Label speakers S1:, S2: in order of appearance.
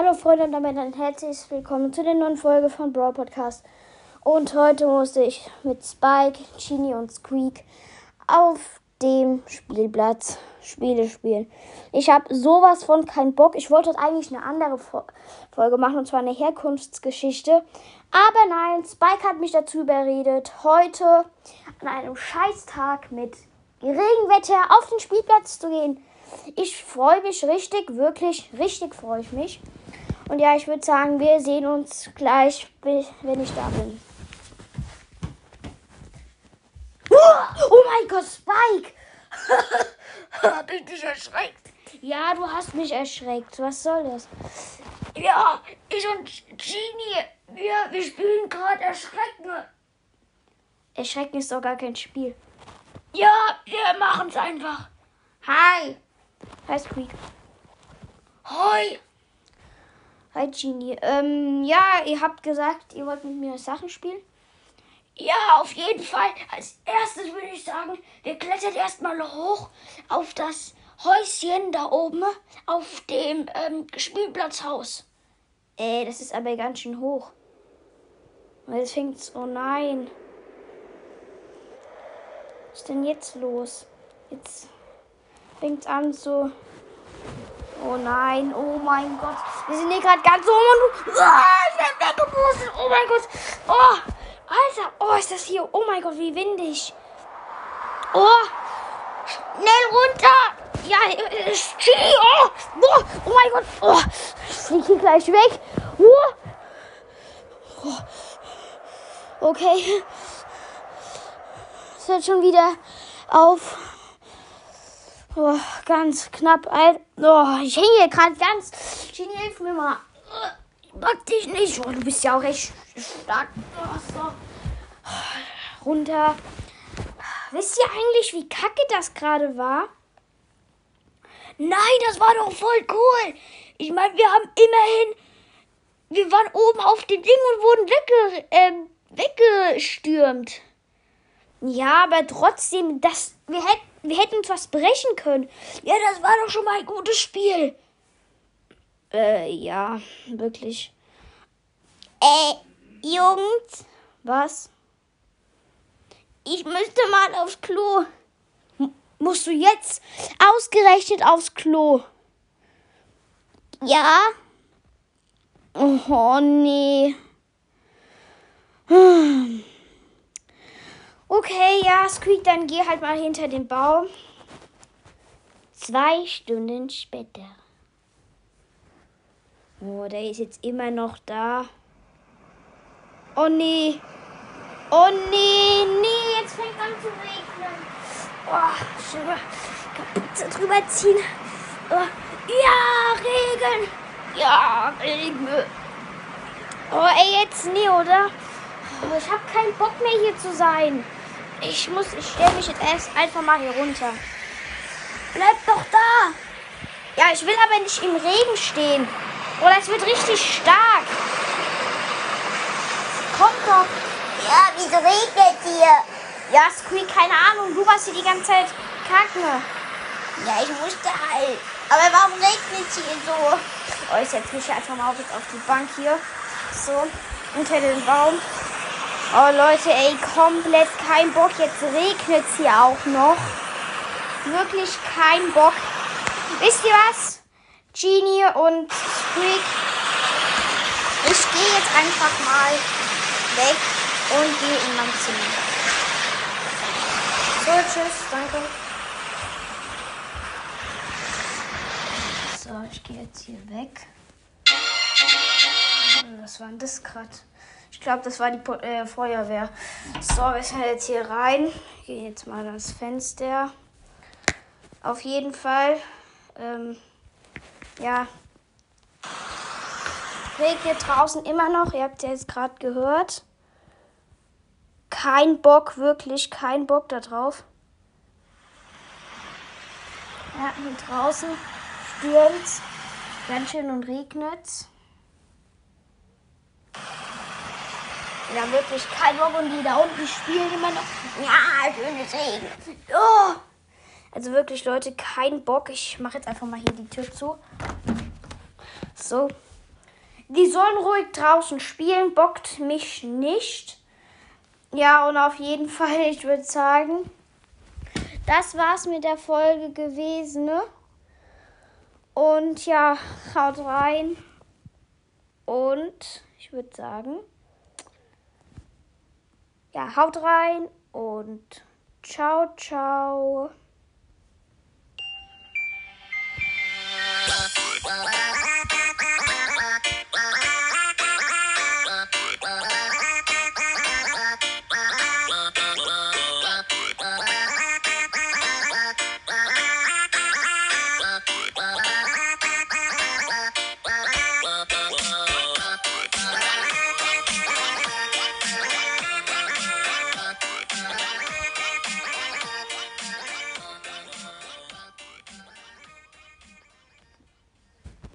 S1: Hallo Freunde und damit ein herzliches Willkommen zu der neuen Folge von Brawl Podcast. Und heute musste ich mit Spike, Genie und Squeak auf dem Spielplatz Spiele spielen. Ich habe sowas von keinen Bock. Ich wollte eigentlich eine andere Folge machen, und zwar eine Herkunftsgeschichte. Aber nein, Spike hat mich dazu überredet, heute an einem Scheißtag mit Regenwetter auf den Spielplatz zu gehen. Ich freue mich richtig, wirklich, richtig freue ich mich. Und ja, ich würde sagen, wir sehen uns gleich, wenn ich da bin. Oh mein Gott, Spike!
S2: Hab ich dich erschreckt?
S1: Ja, du hast mich erschreckt. Was soll das?
S2: Ja, ich und Genie, wir, wir spielen gerade Erschrecken.
S1: Erschrecken ist doch gar kein Spiel.
S2: Ja, wir machen's einfach. Hi.
S1: Hi, Squeak.
S2: Hoi.
S1: Hi, Genie. Ähm, ja, ihr habt gesagt, ihr wollt mit mir Sachen spielen?
S2: Ja, auf jeden Fall. Als erstes würde ich sagen, wir klettern erstmal hoch auf das Häuschen da oben auf dem ähm, Spielplatzhaus.
S1: Ey, das ist aber ganz schön hoch. Jetzt fängt's. Oh nein. Was ist denn jetzt los? Jetzt fängt's an so. Oh nein, oh mein Gott. Wir sind hier gerade ganz oben und. Ah, ich bin weggebustet. Oh mein Gott. Oh, Alter. Oh, ist das hier. Oh mein Gott, wie windig. Oh, schnell runter. Ja, Ski. Oh, oh, oh mein Gott. Oh, ich fliege gleich weg. Oh. Okay. Es hört schon wieder auf. Oh, ganz knapp. Oh, ich hänge hier gerade ganz. Genie, hilf mir mal. Ich mag dich nicht. Oh, du bist ja auch echt stark. Oh, so. Runter. Wisst ihr eigentlich, wie kacke das gerade war?
S2: Nein, das war doch voll cool. Ich meine, wir haben immerhin. Wir waren oben auf dem Ding und wurden wegge äh, weggestürmt.
S1: Ja, aber trotzdem, das, wir, hätt, wir hätten uns was brechen können.
S2: Ja, das war doch schon mal ein gutes Spiel.
S1: Äh, ja, wirklich.
S2: Äh, Jungs.
S1: Was?
S2: Ich müsste mal aufs Klo.
S1: M musst du jetzt ausgerechnet aufs Klo?
S2: Ja.
S1: Oh, nee. Hm. Okay, ja, Squeak, dann geh halt mal hinter den Baum. Zwei Stunden später. Oh, der ist jetzt immer noch da. Oh nee. Oh nee, nee, jetzt fängt an zu regnen. Oh, schon mal Kapuze drüber ziehen. Oh, ja, Regen. Ja, Regen. Oh, ey, jetzt nee, oder? Oh, ich habe keinen Bock mehr hier zu sein. Ich muss, ich stelle mich jetzt erst einfach mal hier runter. Bleib doch da. Ja, ich will aber nicht im Regen stehen. Oder es wird richtig stark. Komm doch.
S2: Ja, wieso regnet hier?
S1: Ja, Squeak, keine Ahnung. Du warst hier die ganze Zeit kacken.
S2: Ja, ich musste halt. Aber warum regnet hier so?
S1: Oh, ich setze mich einfach mal auf, auf die Bank hier. So, unter den Baum. Oh Leute, ey, komplett kein Bock. Jetzt regnet es hier auch noch. Wirklich kein Bock. Wisst ihr was? Genie und Squeak. Ich gehe jetzt einfach mal weg und gehe in mein Zimmer. So, tschüss, danke. So, ich gehe jetzt hier weg. Was war denn das gerade? Ich glaube, das war die po äh, Feuerwehr. So, wir sind jetzt hier rein. Ich gehe jetzt mal ans Fenster. Auf jeden Fall. Ähm, ja. Regnet draußen immer noch. Ihr habt ja jetzt gerade gehört. Kein Bock, wirklich kein Bock da drauf. Ja, hier draußen stürmt ganz schön und regnet. Ja, wirklich kein Bock und die da unten spielen immer noch. Ja, schönes Regen. Oh. Also wirklich, Leute, kein Bock. Ich mache jetzt einfach mal hier die Tür zu. So. Die sollen ruhig draußen spielen, bockt mich nicht. Ja, und auf jeden Fall, ich würde sagen, das war's mit der Folge gewesen. Ne? Und ja, haut rein. Und ich würde sagen, ja, haut rein und ciao, ciao.